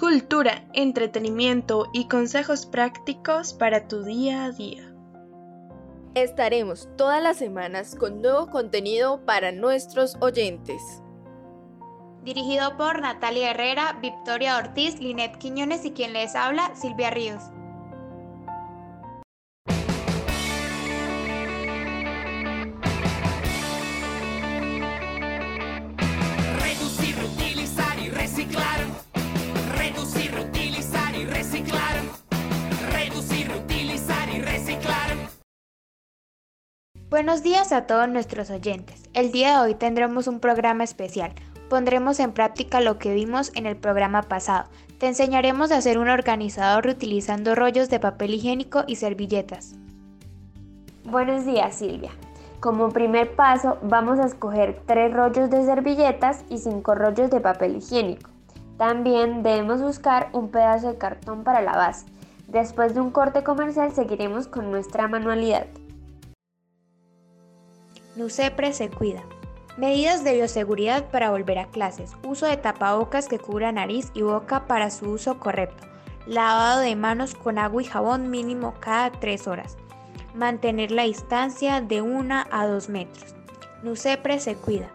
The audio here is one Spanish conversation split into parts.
Cultura, entretenimiento y consejos prácticos para tu día a día. Estaremos todas las semanas con nuevo contenido para nuestros oyentes. Dirigido por Natalia Herrera, Victoria Ortiz, Linet Quiñones y quien les habla, Silvia Ríos. Buenos días a todos nuestros oyentes. El día de hoy tendremos un programa especial. Pondremos en práctica lo que vimos en el programa pasado. Te enseñaremos a hacer un organizador reutilizando rollos de papel higiénico y servilletas. Buenos días Silvia. Como primer paso vamos a escoger tres rollos de servilletas y cinco rollos de papel higiénico. También debemos buscar un pedazo de cartón para la base. Después de un corte comercial seguiremos con nuestra manualidad. NUCEPRE se cuida. Medidas de bioseguridad para volver a clases. Uso de tapabocas que cubra nariz y boca para su uso correcto. Lavado de manos con agua y jabón mínimo cada 3 horas. Mantener la distancia de 1 a 2 metros. NUCEPRE se cuida.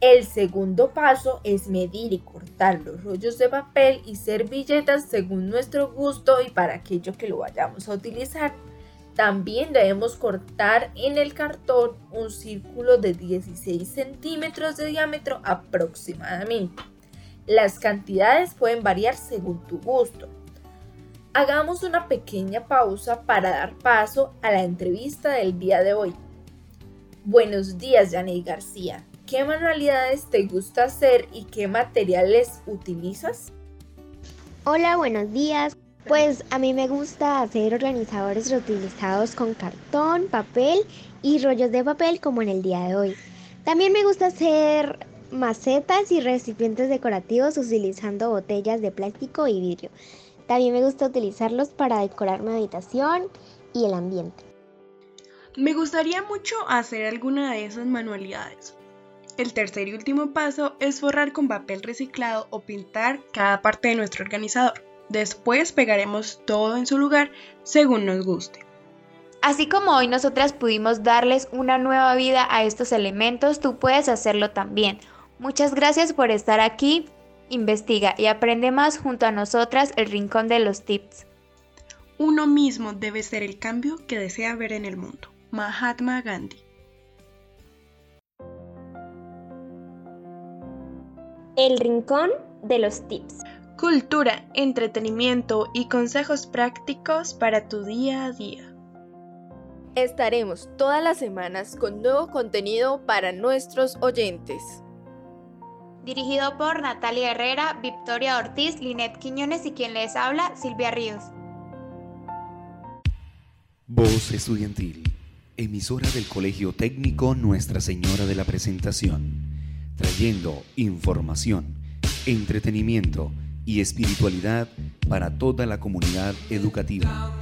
El segundo paso es medir y cortar los rollos de papel y servilletas según nuestro gusto y para aquello que lo vayamos a utilizar. También debemos cortar en el cartón un círculo de 16 centímetros de diámetro aproximadamente. Las cantidades pueden variar según tu gusto. Hagamos una pequeña pausa para dar paso a la entrevista del día de hoy. Buenos días, Janey García. ¿Qué manualidades te gusta hacer y qué materiales utilizas? Hola, buenos días. Pues a mí me gusta hacer organizadores reutilizados con cartón, papel y rollos de papel como en el día de hoy. También me gusta hacer macetas y recipientes decorativos utilizando botellas de plástico y vidrio. También me gusta utilizarlos para decorar mi habitación y el ambiente. Me gustaría mucho hacer alguna de esas manualidades. El tercer y último paso es forrar con papel reciclado o pintar cada parte de nuestro organizador. Después pegaremos todo en su lugar según nos guste. Así como hoy nosotras pudimos darles una nueva vida a estos elementos, tú puedes hacerlo también. Muchas gracias por estar aquí. Investiga y aprende más junto a nosotras el Rincón de los Tips. Uno mismo debe ser el cambio que desea ver en el mundo. Mahatma Gandhi. El Rincón de los Tips. Cultura, entretenimiento y consejos prácticos para tu día a día. Estaremos todas las semanas con nuevo contenido para nuestros oyentes. Dirigido por Natalia Herrera, Victoria Ortiz, Linet Quiñones y quien les habla, Silvia Ríos. Voz Estudiantil, emisora del Colegio Técnico Nuestra Señora de la Presentación, trayendo información, entretenimiento y espiritualidad para toda la comunidad educativa.